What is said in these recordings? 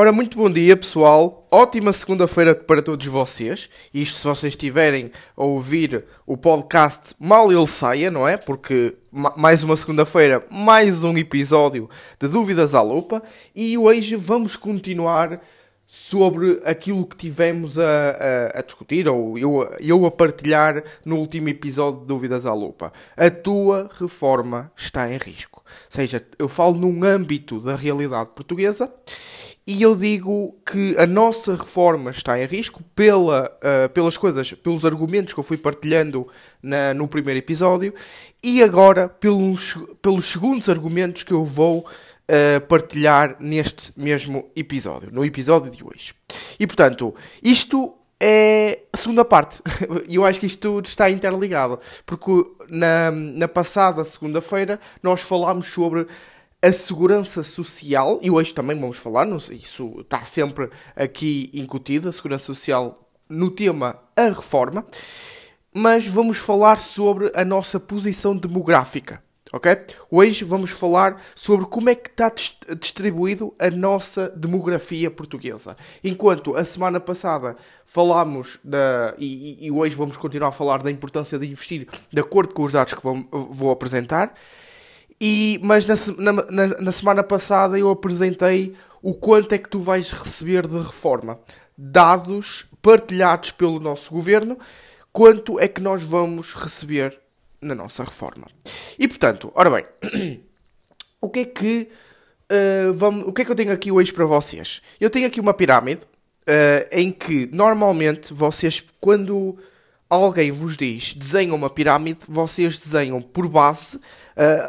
Ora, muito bom dia, pessoal. Ótima segunda-feira para todos vocês. Isto se vocês estiverem a ouvir o podcast mal ele saia, não é? Porque mais uma segunda-feira, mais um episódio de Dúvidas à Lupa. E hoje vamos continuar sobre aquilo que tivemos a, a, a, discutir, ou eu, eu a partilhar no último episódio de Dúvidas à Lupa. A tua reforma está em risco. Ou seja, eu falo num âmbito da realidade portuguesa e eu digo que a nossa reforma está em risco pela, uh, pelas coisas, pelos argumentos que eu fui partilhando na, no primeiro episódio e agora pelos, pelos segundos argumentos que eu vou uh, partilhar neste mesmo episódio, no episódio de hoje. E portanto, isto é a segunda parte. E eu acho que isto tudo está interligado. Porque na, na passada segunda-feira nós falámos sobre a segurança social, e hoje também vamos falar, isso está sempre aqui incutido, a segurança social no tema a reforma, mas vamos falar sobre a nossa posição demográfica. Ok? Hoje vamos falar sobre como é que está distribuído a nossa demografia portuguesa. Enquanto a semana passada falámos da. E, e hoje vamos continuar a falar da importância de investir de acordo com os dados que vou, vou apresentar. E, mas na, na, na, semana passada eu apresentei o quanto é que tu vais receber de reforma. Dados partilhados pelo nosso governo, quanto é que nós vamos receber na nossa reforma. E portanto, ora bem, o que é que. Uh, vamos, o que é que eu tenho aqui hoje para vocês? Eu tenho aqui uma pirâmide uh, em que normalmente vocês, quando alguém vos diz desenha uma pirâmide, vocês desenham por base, uh,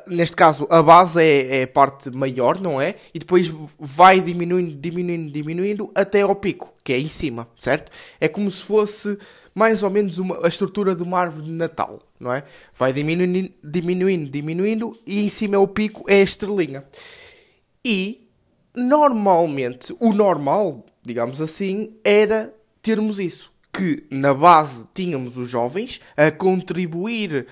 neste caso a base é, é, a parte maior, não é? E depois vai diminuindo, diminuindo, diminuindo até ao pico, que é em cima, certo? É como se fosse mais ou menos uma, a estrutura de uma árvore de Natal, não é? Vai diminuindo, diminuindo, diminuindo e em cima é o pico, é a estrelinha. E normalmente, o normal, digamos assim, era termos isso que na base tínhamos os jovens a contribuir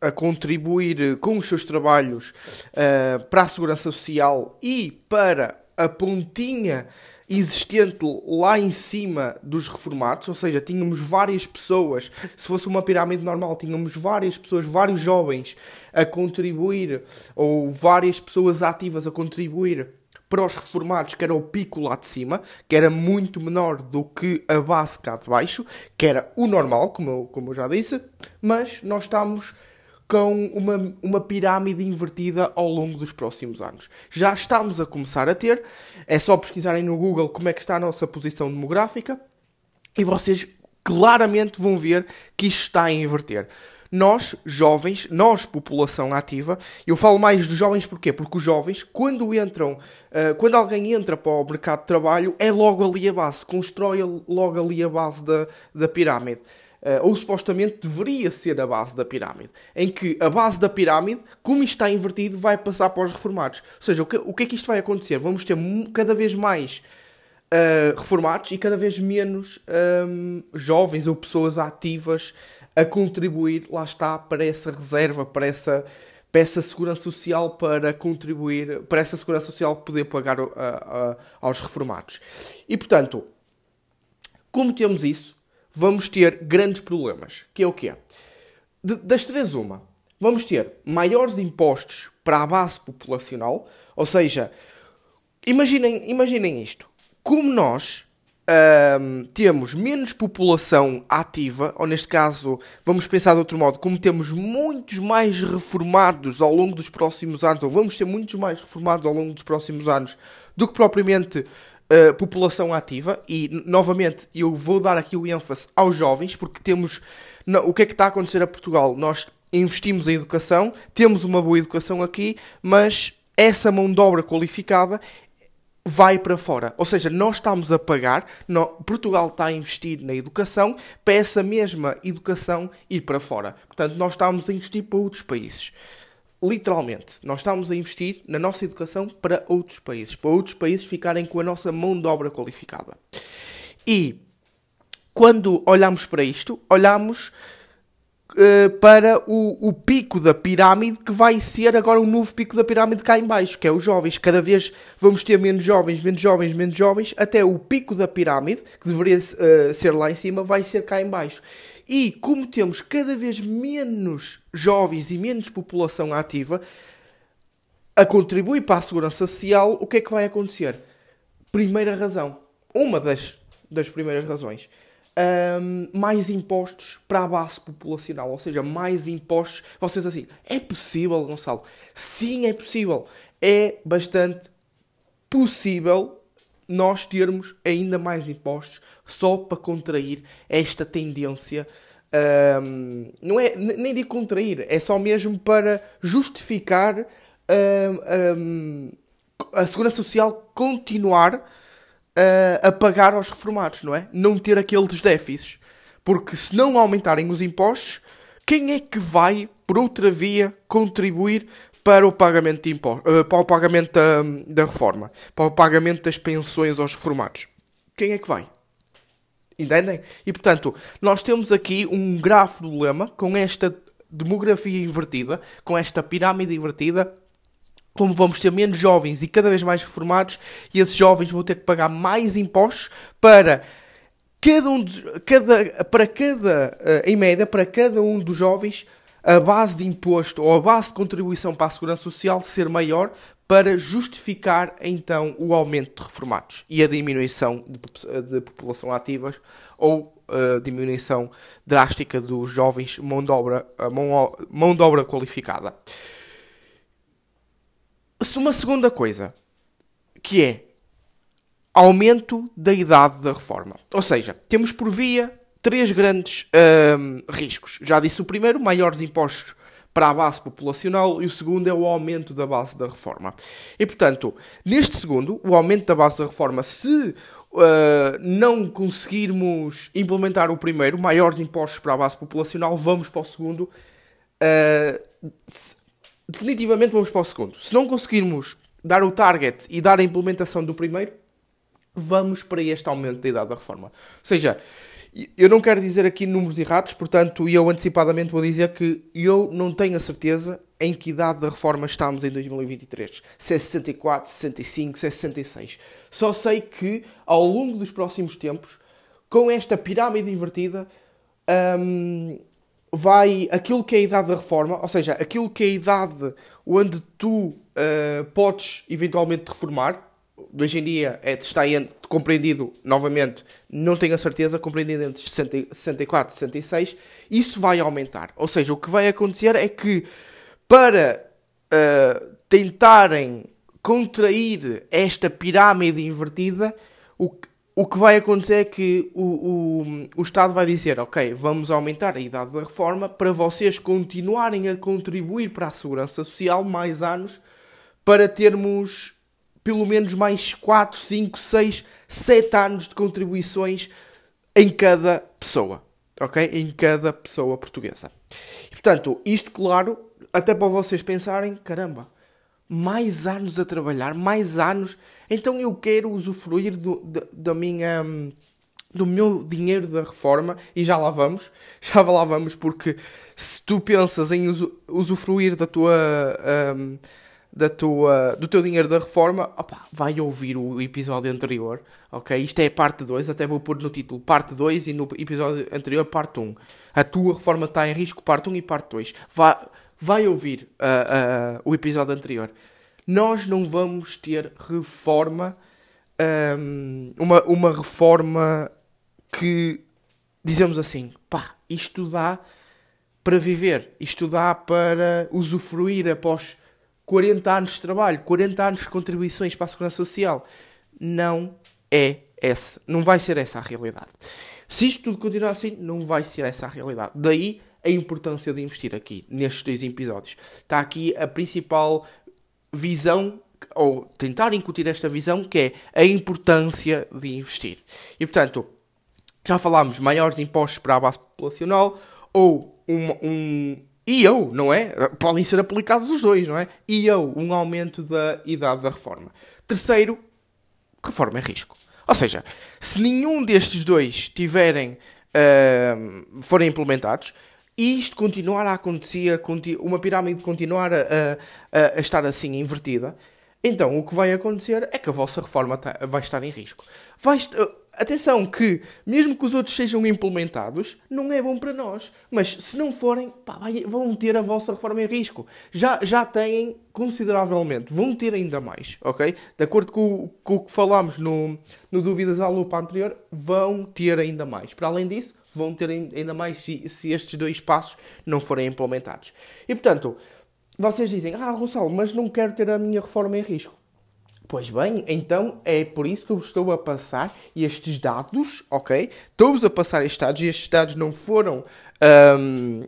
a contribuir com os seus trabalhos uh, para a segurança social e para a pontinha existente lá em cima dos reformados, ou seja, tínhamos várias pessoas, se fosse uma pirâmide normal, tínhamos várias pessoas, vários jovens a contribuir, ou várias pessoas ativas a contribuir para os reformados, que era o pico lá de cima, que era muito menor do que a base cá de baixo, que era o normal, como eu, como eu já disse, mas nós estamos com uma, uma pirâmide invertida ao longo dos próximos anos. Já estamos a começar a ter, é só pesquisarem no Google como é que está a nossa posição demográfica e vocês claramente vão ver que isto está a inverter nós, jovens, nós, população ativa, eu falo mais dos jovens porquê? Porque os jovens, quando entram, uh, quando alguém entra para o mercado de trabalho, é logo ali a base, constrói logo ali a base da, da pirâmide. Uh, ou supostamente deveria ser a base da pirâmide, em que a base da pirâmide, como está invertido, vai passar para os reformados. Ou seja, o que, o que é que isto vai acontecer? Vamos ter cada vez mais uh, reformados e cada vez menos um, jovens ou pessoas ativas a contribuir, lá está, para essa reserva, para essa, para essa segurança social, para contribuir, para essa segurança social poder pagar a, a, aos reformados. E portanto, como temos isso, vamos ter grandes problemas. Que é o quê? De, das três, uma. Vamos ter maiores impostos para a base populacional, ou seja, imaginem, imaginem isto. Como nós temos menos população ativa, ou neste caso, vamos pensar de outro modo, como temos muitos mais reformados ao longo dos próximos anos, ou vamos ter muitos mais reformados ao longo dos próximos anos, do que propriamente uh, população ativa, e novamente eu vou dar aqui o ênfase aos jovens, porque temos. o que é que está a acontecer a Portugal? Nós investimos em educação, temos uma boa educação aqui, mas essa mão de obra qualificada vai para fora. Ou seja, nós estamos a pagar, Portugal está a investir na educação para essa mesma educação ir para fora. Portanto, nós estamos a investir para outros países. Literalmente, nós estamos a investir na nossa educação para outros países, para outros países ficarem com a nossa mão de obra qualificada. E quando olhamos para isto, olhamos uh, para o, o pico da pirâmide que vai ser agora o novo pico da pirâmide cá em baixo, que é os jovens. Cada vez vamos ter menos jovens, menos jovens, menos jovens, até o pico da pirâmide, que deveria uh, ser lá em cima, vai ser cá em baixo. E como temos cada vez menos jovens e menos população ativa a contribuir para a segurança social, o que é que vai acontecer? Primeira razão, uma das, das primeiras razões, um, mais impostos para a base populacional, ou seja, mais impostos. Vocês assim, é possível, Gonçalo? Sim, é possível. É bastante possível nós termos ainda mais impostos só para contrair esta tendência. Um, não é nem de contrair, é só mesmo para justificar um, a segurança social continuar uh, a pagar aos reformados, não é? Não ter aqueles déficits. Porque se não aumentarem os impostos, quem é que vai, por outra via, contribuir para o pagamento, de impostos, uh, para o pagamento da, da reforma? Para o pagamento das pensões aos reformados? Quem é que vai? Entendem? E portanto, nós temos aqui um grave problema com esta demografia invertida, com esta pirâmide invertida, como vamos ter menos jovens e cada vez mais reformados, e esses jovens vão ter que pagar mais impostos para cada um, de, cada, para cada, eh, em média, para cada um dos jovens, a base de imposto ou a base de contribuição para a segurança social ser maior para justificar então o aumento de reformados e a diminuição de, de população ativa ou a diminuição drástica dos jovens mão de obra, mão, mão de obra qualificada uma segunda coisa, que é aumento da idade da reforma. Ou seja, temos por via três grandes hum, riscos. Já disse o primeiro, maiores impostos para a base populacional e o segundo é o aumento da base da reforma. E portanto, neste segundo, o aumento da base da reforma, se uh, não conseguirmos implementar o primeiro, maiores impostos para a base populacional, vamos para o segundo. Uh, definitivamente vamos para o segundo. Se não conseguirmos dar o target e dar a implementação do primeiro, vamos para este aumento da idade da reforma. Ou seja, eu não quero dizer aqui números errados, portanto, eu antecipadamente vou dizer que eu não tenho a certeza em que idade da reforma estamos em 2023. Se é 64, 65, se é 66. Só sei que ao longo dos próximos tempos, com esta pirâmide invertida, hum, vai aquilo que é a idade da reforma, ou seja, aquilo que é a idade onde tu uh, podes eventualmente reformar. Hoje em dia é, está compreendido, novamente, não tenho a certeza, compreendido entre 60, 64 e 66. Isso vai aumentar. Ou seja, o que vai acontecer é que para uh, tentarem contrair esta pirâmide invertida, o que o que vai acontecer é que o, o, o Estado vai dizer: Ok, vamos aumentar a idade da reforma para vocês continuarem a contribuir para a segurança social mais anos, para termos pelo menos mais 4, 5, 6, 7 anos de contribuições em cada pessoa. Ok? Em cada pessoa portuguesa. E, portanto, isto, claro, até para vocês pensarem: caramba, mais anos a trabalhar, mais anos. Então eu quero usufruir do, da, da minha do meu dinheiro da reforma e já lá vamos, já lá vamos porque se tu pensas em usufruir da tua um, da tua, do teu dinheiro da reforma, opa, vai ouvir o episódio anterior, ok? Isto é parte 2, até vou pôr no título parte 2 e no episódio anterior parte 1. Um. A tua reforma está em risco, parte 1 um e parte 2. Vai, vai ouvir uh, uh, o episódio anterior. Nós não vamos ter reforma, um, uma, uma reforma que dizemos assim, pá, isto dá para viver, isto dá para usufruir após 40 anos de trabalho, 40 anos de contribuições para a Segurança Social. Não é essa, não vai ser essa a realidade. Se isto tudo continuar assim, não vai ser essa a realidade. Daí a importância de investir aqui, nestes dois episódios. Está aqui a principal visão, ou tentar incutir esta visão, que é a importância de investir. E portanto, já falámos maiores impostos para a base populacional, ou um, um e eu, não é? Podem ser aplicados os dois, não é? E eu, um aumento da idade da reforma. Terceiro, reforma é risco. Ou seja, se nenhum destes dois tiverem, uh, forem implementados, isto continuar a acontecer, uma pirâmide continuar a, a, a estar assim invertida, então o que vai acontecer é que a vossa reforma tá, vai estar em risco. Vai, Atenção que, mesmo que os outros sejam implementados, não é bom para nós. Mas se não forem, pá, vão ter a vossa reforma em risco. Já, já têm consideravelmente, vão ter ainda mais, ok? De acordo com, com o que falámos no, no Dúvidas à Lupa anterior, vão ter ainda mais. Para além disso, vão ter ainda mais se, se estes dois passos não forem implementados. E portanto, vocês dizem, ah, Gonçalo, mas não quero ter a minha reforma em risco. Pois bem, então é por isso que eu estou a passar estes dados, ok? Estou-vos a passar estes dados e estes dados não foram, um,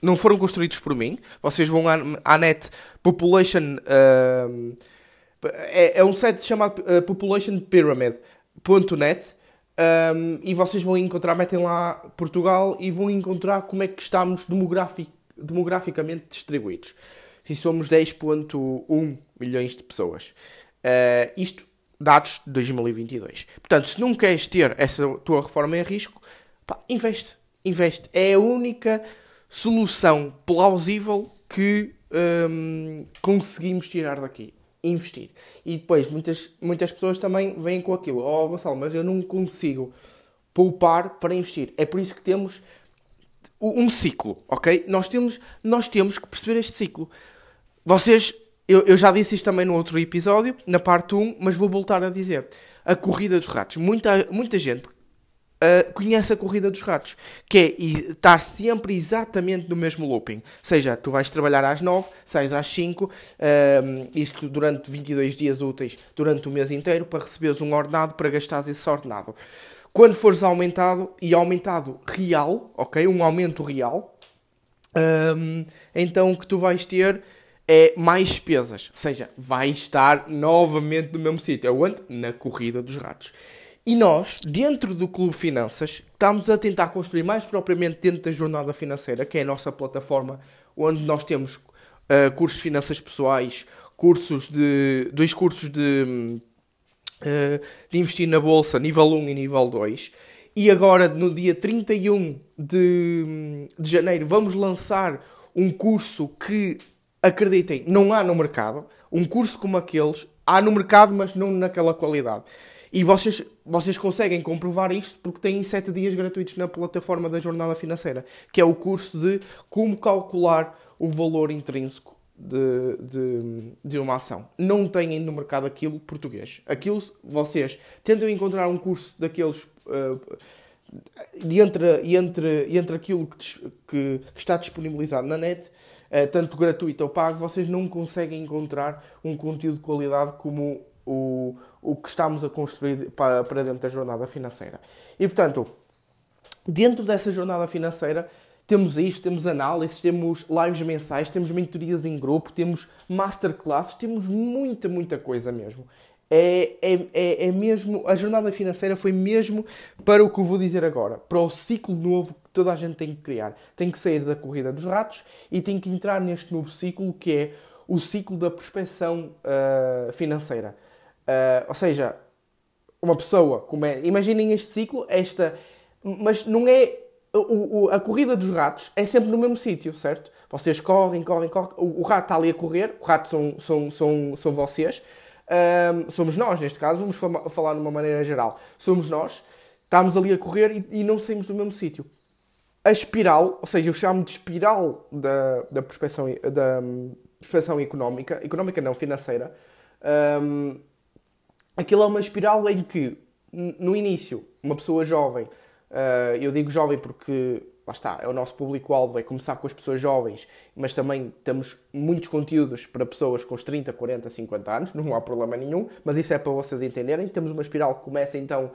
não foram construídos por mim. Vocês vão à, à net Population. Um, é, é, um site chamado uh, populationpyramid.net um, e vocês vão encontrar, metem lá Portugal e vão encontrar como é que estamos demografic, demograficamente distribuídos. E somos 10.1 milhões de pessoas. Uh, isto, dados de 2022. Portanto, se não queres ter essa tua reforma em risco, pá, investe. Investe. É a única solução plausível que conseguimos tirar daqui. Investir. E depois, muitas, muitas pessoas também vêm com aquilo. Oh, Gonçalo, mas eu não consigo poupar para investir. É por isso que temos um ciclo, ok? Nós temos, nós temos que perceber este ciclo. Vocês eu, eu, já disse isto também no outro episódio, na parte 1, mas vou voltar a dizer. A corrida dos ratos. Muita, muita gente uh, conhece a corrida dos ratos, que é estar sempre exatamente no mesmo looping. Ou seja, tu vais trabalhar às 9, sais às 5, uh, isto durante 22 dias úteis, durante o mês inteiro, para receberes um ordenado, para gastares esse ordenado. Quando fores aumentado, e aumentado real, ok? Um aumento real, um, então o que tu vais ter é mais despesas. Ou seja, vai estar novamente no mesmo sítio. É onde? Na corrida dos ratos. E nós, dentro do Clube Finanças, estamos a tentar construir mais propriamente dentro da jornada financeira, que é a nossa plataforma, onde nós temos uh, cursos de finanças pessoais, cursos de. dois cursos de, uh, de investir na bolsa, nível 1 e nível 2. E agora, no dia 31 de, de janeiro, vamos lançar um curso que acreditem, não há no mercado um curso como aqueles. Há no mercado, mas não naquela qualidade. E vocês, vocês conseguem comprovar isto porque têm 7 dias gratuitos na plataforma da Jornada Financeira, que é o curso de como calcular o valor intrínseco de, de, de uma ação. Não têm no mercado aquilo português. Aquilo, vocês tentam encontrar um curso daqueles. Uh, de entre, entre, entre aquilo que, que, que está disponibilizado na net eh, tanto gratuito ou pago, vocês não conseguem encontrar um conteúdo de qualidade como o, o que estamos a construir para, dentro da jornada financeira. E portanto, dentro dessa jornada financeira, temos isto, temos análises, temos lives mensais, temos mentorias em grupo, temos masterclasses, temos muita, muita coisa mesmo é, é, é, é, mesmo. A jornada financeira foi mesmo para o que eu vou dizer agora, para o ciclo novo que toda a gente tem que criar. Tem que sair da corrida dos ratos e tem que entrar neste novo ciclo que é o ciclo da prospecção uh, financeira. Uh, ou seja, uma pessoa, como é, imaginem este ciclo, esta, mas não é o, o, a corrida dos ratos é sempre no mesmo sítio, certo? Vocês correm, correm, correm. O, o, rato está ali a correr, o rato são, são, são, são vocês um, somos nós, neste caso, vamos falar de uma maneira geral. Somos nós, estamos ali a correr e, e não saímos do mesmo sítio. A espiral, ou seja, eu chamo de espiral da, da prospecção, da um, prospecção económica, económica não, financeira, um, aquilo é uma espiral em que, no início, uma pessoa jovem, uh, eu digo jovem porque lá está, é o nosso público-alvo, é começar com as pessoas jovens, mas também temos muitos conteúdos para pessoas com os 30, 40, 50 anos, não há problema nenhum, mas isso é para vocês entenderem. Temos uma espiral que começa então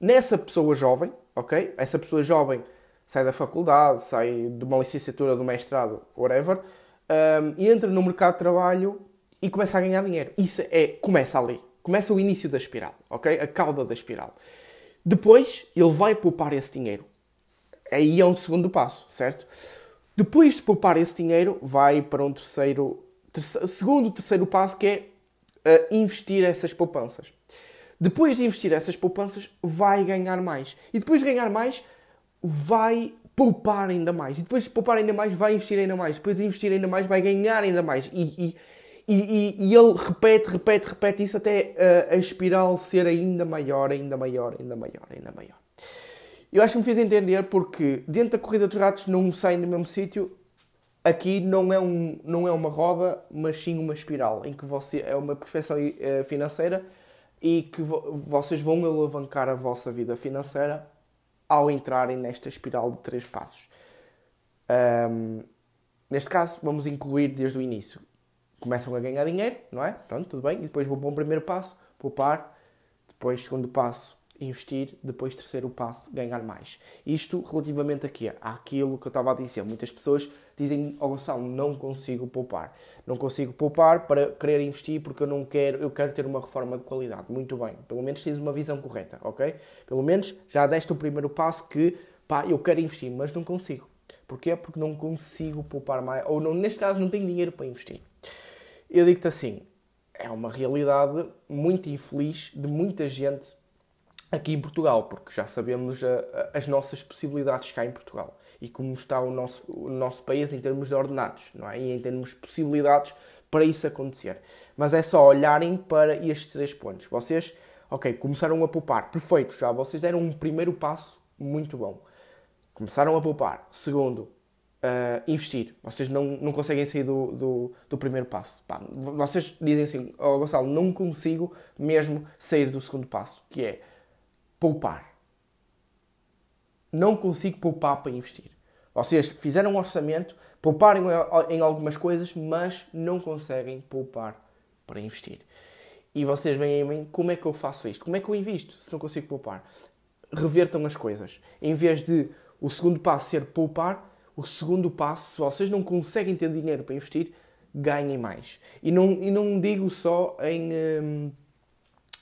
nessa pessoa jovem, ok? Essa pessoa jovem sai da faculdade, sai de uma licenciatura, do mestrado, whatever, um, e entra no mercado de trabalho e começa a ganhar dinheiro. Isso é, começa ali. Começa o início da espiral, ok? A cauda da espiral. Depois, ele vai poupar esse dinheiro aí é um segundo passo, certo? Depois de poupar esse dinheiro, vai para um terceiro, terceiro segundo, terceiro passo que é uh, investir essas poupanças. Depois de investir essas poupanças, vai ganhar mais. E depois de ganhar mais, vai poupar ainda mais. E depois de poupar ainda mais, vai investir ainda mais. Depois de investir ainda mais, vai ganhar ainda mais. E, e, e, e ele repete, repete, repete isso até a, a espiral ser ainda maior, ainda maior, ainda maior, ainda maior. Eu acho que me fiz entender porque dentro da corrida dos ratos não saem do mesmo sítio. Aqui não é, um, não é uma roda, mas sim uma espiral, em que você é uma perfeição eh, financeira e que vo vocês vão alavancar a vossa vida financeira ao entrarem nesta espiral de três passos. Um, neste caso, vamos incluir desde o início. Começam a ganhar dinheiro, não é? Pronto, tudo bem. E depois vou para o primeiro passo, poupar. Depois, segundo passo, investir, depois terceiro passo, ganhar mais. Isto relativamente aqui, àquilo que eu estava a dizer. Muitas pessoas dizem, oh Gonçalo, não consigo poupar. Não consigo poupar para querer investir porque eu não quero, eu quero ter uma reforma de qualidade. Muito bem, pelo menos tens uma visão correta, ok? Pelo menos já deste o primeiro passo que, pá, eu quero investir, mas não consigo. Porquê? Porque não consigo poupar mais, ou não, neste caso não tenho dinheiro para investir. Eu digo-te assim, é uma realidade muito infeliz de muita gente aqui em Portugal, porque já sabemos a, a, as nossas possibilidades cá em Portugal e como está o nosso, o nosso país em termos de ordenados, não é? E em termos de possibilidades para isso acontecer. Mas é só olharem para estes três pontos. Vocês, ok, começaram a poupar, perfeito, já vocês deram um primeiro passo muito bom. Começaram a poupar. Segundo, uh, investir. Vocês não, não conseguem sair do, do, do primeiro passo. Pá, vocês dizem assim, oh, Gonçalo, não consigo mesmo sair do segundo passo, que é poupar. Não consigo poupar para investir. Vocês fizeram um orçamento, pouparam em algumas coisas, mas não conseguem poupar para investir. E vocês veem a mim, como é que eu faço isto? Como é que eu invisto se não consigo poupar? Revertam as coisas. Em vez de o segundo passo ser poupar, o segundo passo, se vocês não conseguem ter dinheiro para investir, ganhem mais. E não, e não digo só em, hum,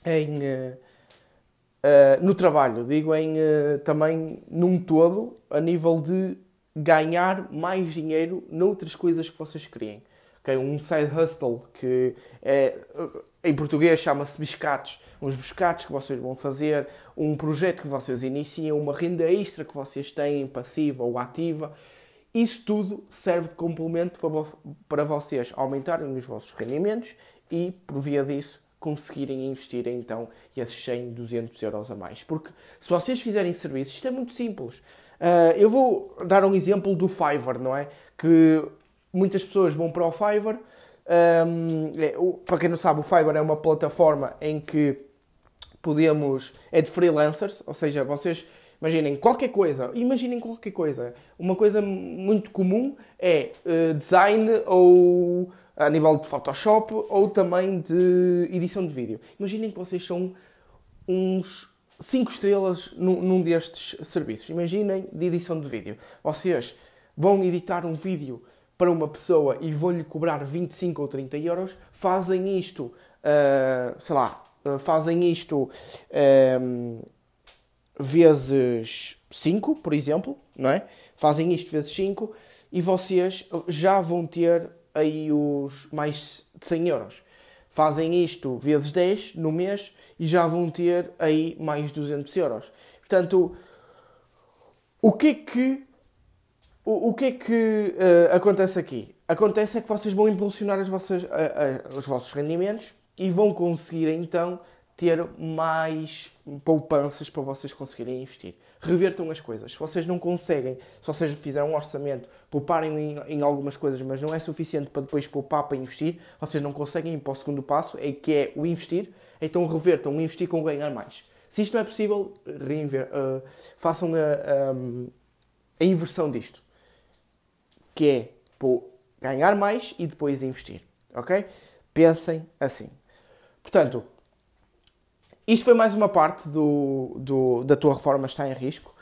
em, em Uh, no trabalho, digo em uh, também num todo, a nível de ganhar mais dinheiro noutras coisas que vocês criem. Okay? Um side hustle que é, em português chama-se biscates, uns biscates que vocês vão fazer, um projeto que vocês iniciam, uma renda extra que vocês têm, passiva ou ativa. Isso tudo serve de complemento para, vocês aumentarem os vossos rendimentos e, por via disso, conseguirem investir então esses 100, 200 euros a mais. Porque se vocês fizerem serviços, isto é muito simples. Uh, eu vou dar um exemplo do Fiverr, não é? Que muitas pessoas vão para o Fiverr. Um, é, para quem não sabe, o Fiverr é uma plataforma em que podemos. é de freelancers, ou seja, vocês imaginem qualquer coisa, imaginem qualquer coisa. Uma coisa muito comum é uh, design ou a nível de Photoshop ou também de edição de vídeo. Imaginem que vocês são uns 5 estrelas num, num destes serviços. Imaginem de edição de vídeo. Vocês vão editar um vídeo para uma pessoa e vão-lhe cobrar 25 ou 30 euros, fazem isto, uh, sei lá, uh, fazem isto vezes 5, por exemplo, não é? Fazem isto vezes 5 e vocês já vão ter aí os mais de 100 euros. Fazem isto vezes 10 no mês e já vão ter aí mais 200 euros. Portanto, o que é que, o, o que, é que uh, acontece aqui? Acontece é que vocês vão impulsionar as vossas, uh, uh, os vossos rendimentos e vão conseguir então ter mais poupanças para vocês conseguirem investir. Revertam as coisas. Se vocês não conseguem, se vocês fizerem um orçamento, pouparem em, em, algumas coisas, mas não é suficiente para depois poupar para investir, vocês não conseguem ir para o segundo passo, é que é o investir, então revertam investir com ganhar mais. Se isto não é possível, reinver, uh, façam a, a, inversão disto, que é ganhar mais e depois investir, ok? Pensem assim. Portanto, isto foi mais uma parte do, do, da tua reforma está em risco.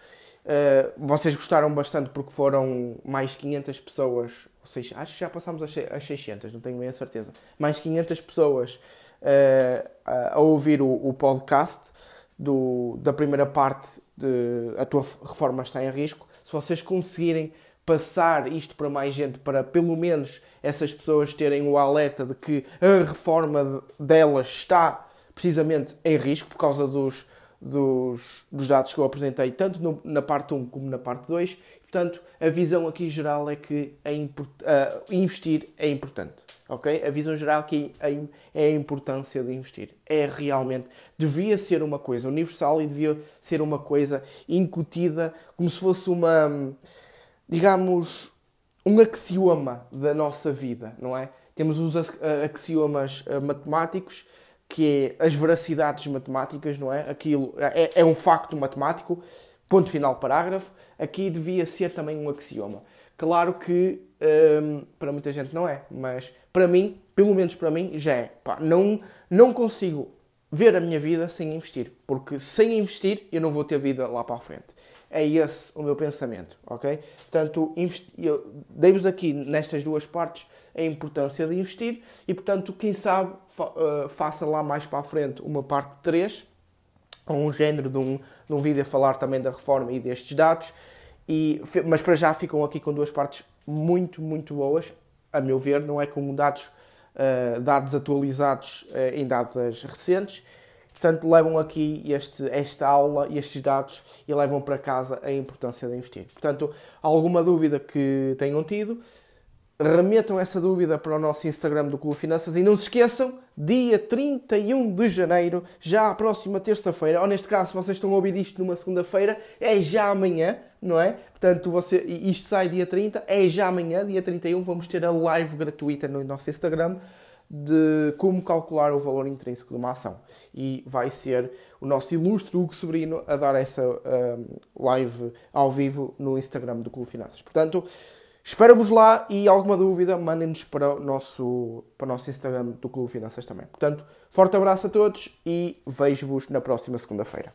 Uh, vocês gostaram bastante porque foram mais 500 pessoas, ou seja, acho que já passámos as 600, não tenho bem a certeza. Mais 500 pessoas uh, a ouvir o, o podcast do, da primeira parte de A tua reforma está em risco. Se vocês conseguirem passar isto para mais gente, para pelo menos essas pessoas terem o alerta de que a reforma delas está precisamente em risco por causa dos, dos, dos dados que eu apresentei, tanto no, na parte 1 como na parte 2. Portanto, a visão aqui geral é que é uh, investir é importante. ok? A visão geral aqui é, é a importância de investir. É realmente, devia ser uma coisa universal e devia ser uma coisa incutida como se fosse uma, digamos, um axioma da nossa vida, não é? Temos os axiomas uh, matemáticos que é as veracidades matemáticas, não é? Aquilo é, é um facto matemático, ponto final, parágrafo. Aqui devia ser também um axioma. Claro que hum, para muita gente não é, mas para mim, pelo menos para mim, já é. Pá, não, não consigo ver a minha vida sem investir, porque sem investir eu não vou ter vida lá para a frente. É esse o meu pensamento, ok? Portanto, dei-vos aqui nestas duas partes a importância de investir e, portanto, quem sabe fa uh, faça lá mais para a frente uma parte 3, ou um género de um, de um vídeo a falar também da reforma e destes dados. E, mas para já ficam aqui com duas partes muito, muito boas, a meu ver, não é como dados, uh, dados atualizados uh, em datas recentes. Portanto, levam aqui este, esta aula e estes dados e levam para casa a importância de investir. Portanto, alguma dúvida que tenham tido, remetam essa dúvida para o nosso Instagram do Clube Finanças e não se esqueçam, dia 31 de janeiro, já a próxima terça-feira, ou neste caso, se vocês estão a ouvir isto numa segunda-feira, é já amanhã, não é? Portanto, você, isto sai dia 30, é já amanhã, dia 31, vamos ter a live gratuita no nosso Instagram de como calcular o valor intrínseco de uma ação. E vai ser o nosso ilustre Hugo Sobrino a dar essa um, live ao vivo no Instagram do Clube Finanças. Portanto, Espero-vos lá e alguma dúvida, mandem-nos para, o nosso, para o nosso Instagram do Clube Finanças também. Portanto, forte abraço a todos e vejo-vos na próxima segunda-feira.